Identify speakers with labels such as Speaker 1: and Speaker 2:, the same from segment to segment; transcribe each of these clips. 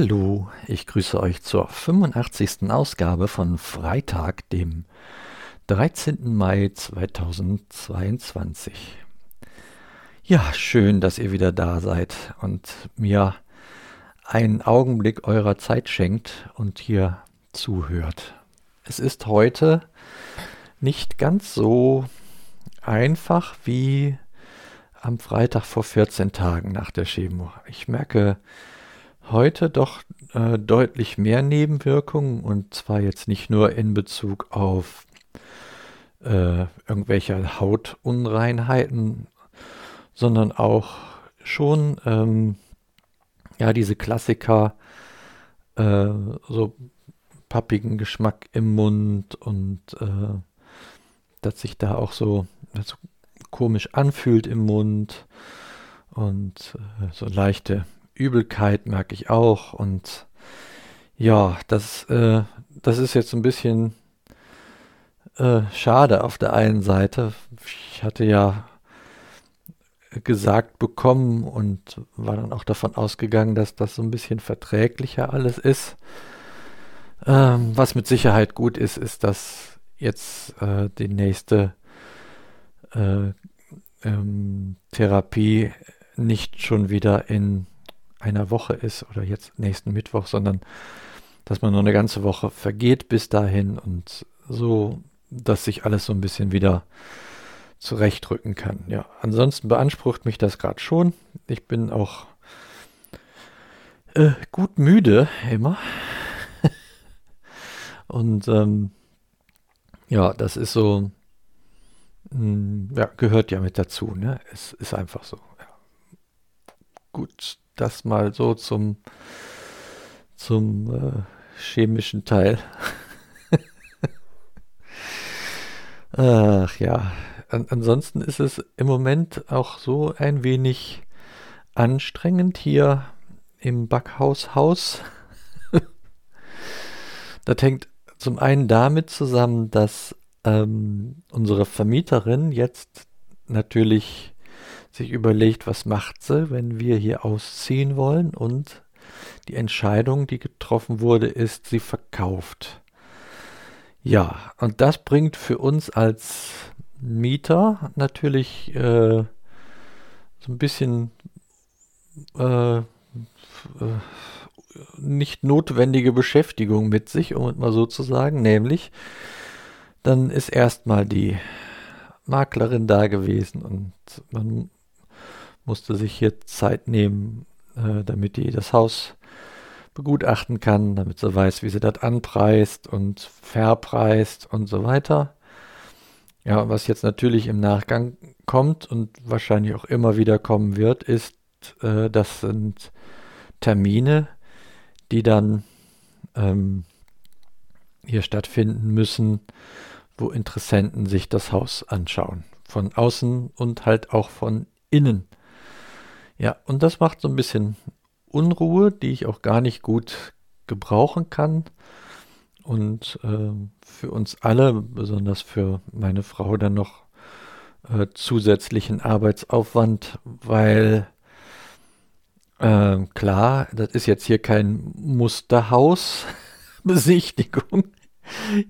Speaker 1: Hallo, ich grüße euch zur 85. Ausgabe von Freitag, dem 13. Mai 2022. Ja, schön, dass ihr wieder da seid und mir einen Augenblick eurer Zeit schenkt und hier zuhört. Es ist heute nicht ganz so einfach wie am Freitag vor 14 Tagen nach der Chemo. Ich merke, heute doch äh, deutlich mehr Nebenwirkungen und zwar jetzt nicht nur in Bezug auf äh, irgendwelche Hautunreinheiten, sondern auch schon ähm, ja diese Klassiker äh, so pappigen Geschmack im Mund und äh, dass sich da auch so also komisch anfühlt im Mund und äh, so leichte Übelkeit merke ich auch. Und ja, das, äh, das ist jetzt ein bisschen äh, schade auf der einen Seite. Ich hatte ja gesagt bekommen und war dann auch davon ausgegangen, dass das so ein bisschen verträglicher alles ist. Ähm, was mit Sicherheit gut ist, ist, dass jetzt äh, die nächste äh, ähm, Therapie nicht schon wieder in einer Woche ist oder jetzt nächsten Mittwoch, sondern dass man nur eine ganze Woche vergeht bis dahin und so, dass sich alles so ein bisschen wieder zurechtrücken kann. Ja, ansonsten beansprucht mich das gerade schon. Ich bin auch äh, gut müde immer. und ähm, ja, das ist so, mh, hm, ja, gehört ja mit dazu. Ne? Es ist einfach so. Gut, das mal so zum, zum äh, chemischen Teil. Ach ja, An ansonsten ist es im Moment auch so ein wenig anstrengend hier im Backhaushaus. das hängt zum einen damit zusammen, dass ähm, unsere Vermieterin jetzt natürlich sich überlegt, was macht sie, wenn wir hier ausziehen wollen und die Entscheidung, die getroffen wurde, ist, sie verkauft. Ja, und das bringt für uns als Mieter natürlich äh, so ein bisschen äh, äh, nicht notwendige Beschäftigung mit sich, um es mal so zu sagen, nämlich dann ist erstmal die Maklerin da gewesen und man musste sich hier Zeit nehmen, äh, damit die das Haus begutachten kann, damit sie weiß, wie sie das anpreist und verpreist und so weiter. Ja, was jetzt natürlich im Nachgang kommt und wahrscheinlich auch immer wieder kommen wird, ist, äh, das sind Termine, die dann ähm, hier stattfinden müssen, wo Interessenten sich das Haus anschauen. Von außen und halt auch von innen. Ja, und das macht so ein bisschen Unruhe, die ich auch gar nicht gut gebrauchen kann. Und äh, für uns alle, besonders für meine Frau, dann noch äh, zusätzlichen Arbeitsaufwand, weil äh, klar, das ist jetzt hier kein Musterhaus-Besichtigung.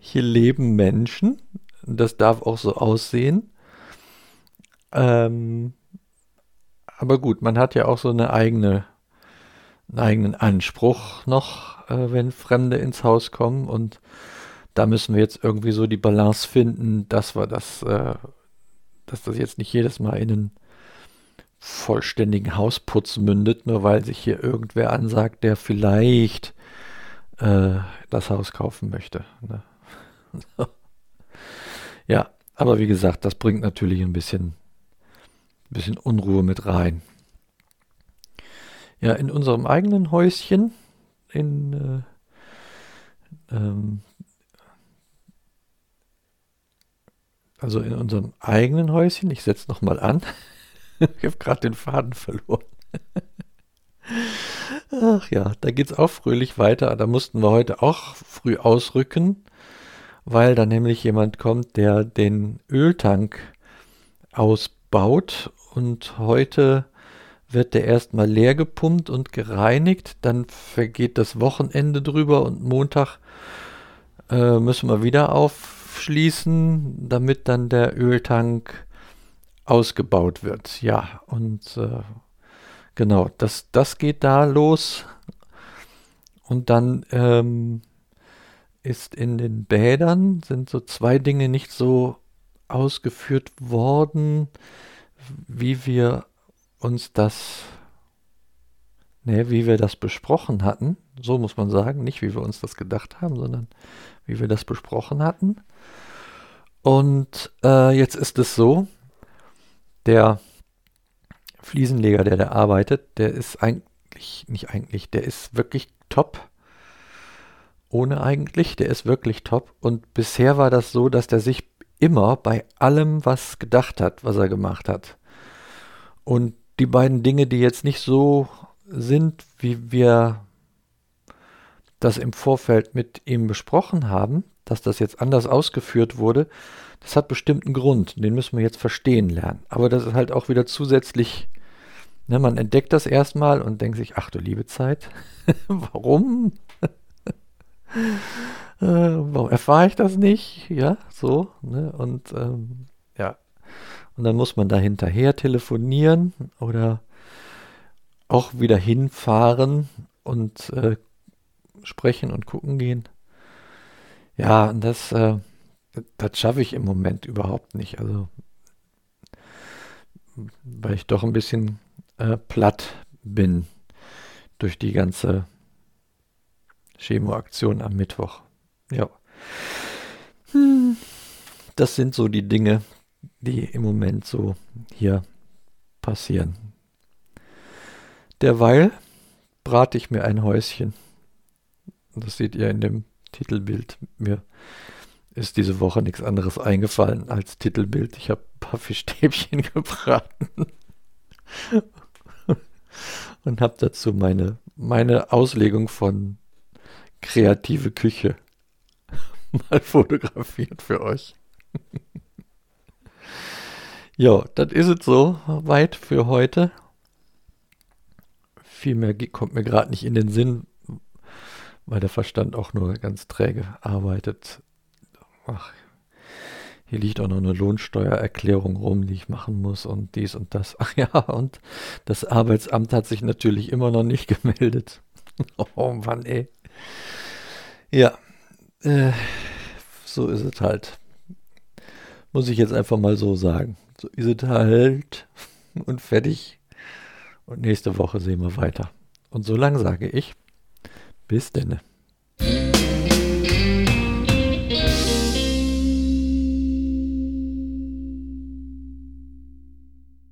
Speaker 1: Hier leben Menschen. Das darf auch so aussehen. Ähm, aber gut, man hat ja auch so eine eigene, einen eigenen Anspruch noch, äh, wenn Fremde ins Haus kommen. Und da müssen wir jetzt irgendwie so die Balance finden, dass wir das, äh, dass das jetzt nicht jedes Mal in einen vollständigen Hausputz mündet, nur weil sich hier irgendwer ansagt, der vielleicht äh, das Haus kaufen möchte. Ne? ja, aber wie gesagt, das bringt natürlich ein bisschen ein bisschen Unruhe mit rein. Ja, in unserem eigenen Häuschen, in äh, ähm, also in unserem eigenen Häuschen, ich setze nochmal an, ich habe gerade den Faden verloren. Ach ja, da geht es auch fröhlich weiter. Da mussten wir heute auch früh ausrücken, weil da nämlich jemand kommt, der den Öltank ausbaut und heute wird der erstmal leer gepumpt und gereinigt, dann vergeht das Wochenende drüber und Montag äh, müssen wir wieder aufschließen, damit dann der Öltank ausgebaut wird. Ja, und äh, genau, das, das geht da los. Und dann ähm, ist in den Bädern sind so zwei Dinge nicht so ausgeführt worden, wie wir uns das, ne, wie wir das besprochen hatten. So muss man sagen, nicht wie wir uns das gedacht haben, sondern wie wir das besprochen hatten. Und äh, jetzt ist es so, der Fliesenleger, der da arbeitet, der ist eigentlich, nicht eigentlich, der ist wirklich top. Ohne eigentlich, der ist wirklich top. Und bisher war das so, dass der sich immer bei allem was gedacht hat, was er gemacht hat. Und die beiden Dinge, die jetzt nicht so sind, wie wir das im Vorfeld mit ihm besprochen haben, dass das jetzt anders ausgeführt wurde, das hat bestimmten Grund. Den müssen wir jetzt verstehen lernen. Aber das ist halt auch wieder zusätzlich, ne, man entdeckt das erstmal und denkt sich, ach du liebe Zeit, warum? Äh, warum erfahre ich das nicht? Ja, so. Ne? Und ähm, ja, und dann muss man da hinterher telefonieren oder auch wieder hinfahren und äh, sprechen und gucken gehen. Ja, und das, äh, das schaffe ich im Moment überhaupt nicht. Also, weil ich doch ein bisschen äh, platt bin durch die ganze Chemoaktion am Mittwoch. Ja. Hm. Das sind so die Dinge, die im Moment so hier passieren. Derweil brate ich mir ein Häuschen. Das seht ihr in dem Titelbild. Mir ist diese Woche nichts anderes eingefallen als Titelbild. Ich habe ein paar Fischstäbchen gebraten und habe dazu meine, meine Auslegung von kreative Küche mal fotografiert für euch. ja, das ist es so weit für heute. Viel mehr kommt mir gerade nicht in den Sinn, weil der Verstand auch nur ganz träge arbeitet. Ach, hier liegt auch noch eine Lohnsteuererklärung rum, die ich machen muss und dies und das. Ach ja, und das Arbeitsamt hat sich natürlich immer noch nicht gemeldet. Oh Mann, ey. Ja, äh, so ist es halt. Muss ich jetzt einfach mal so sagen. So ist es halt und fertig. Und nächste Woche sehen wir weiter. Und so lang sage ich, bis denne.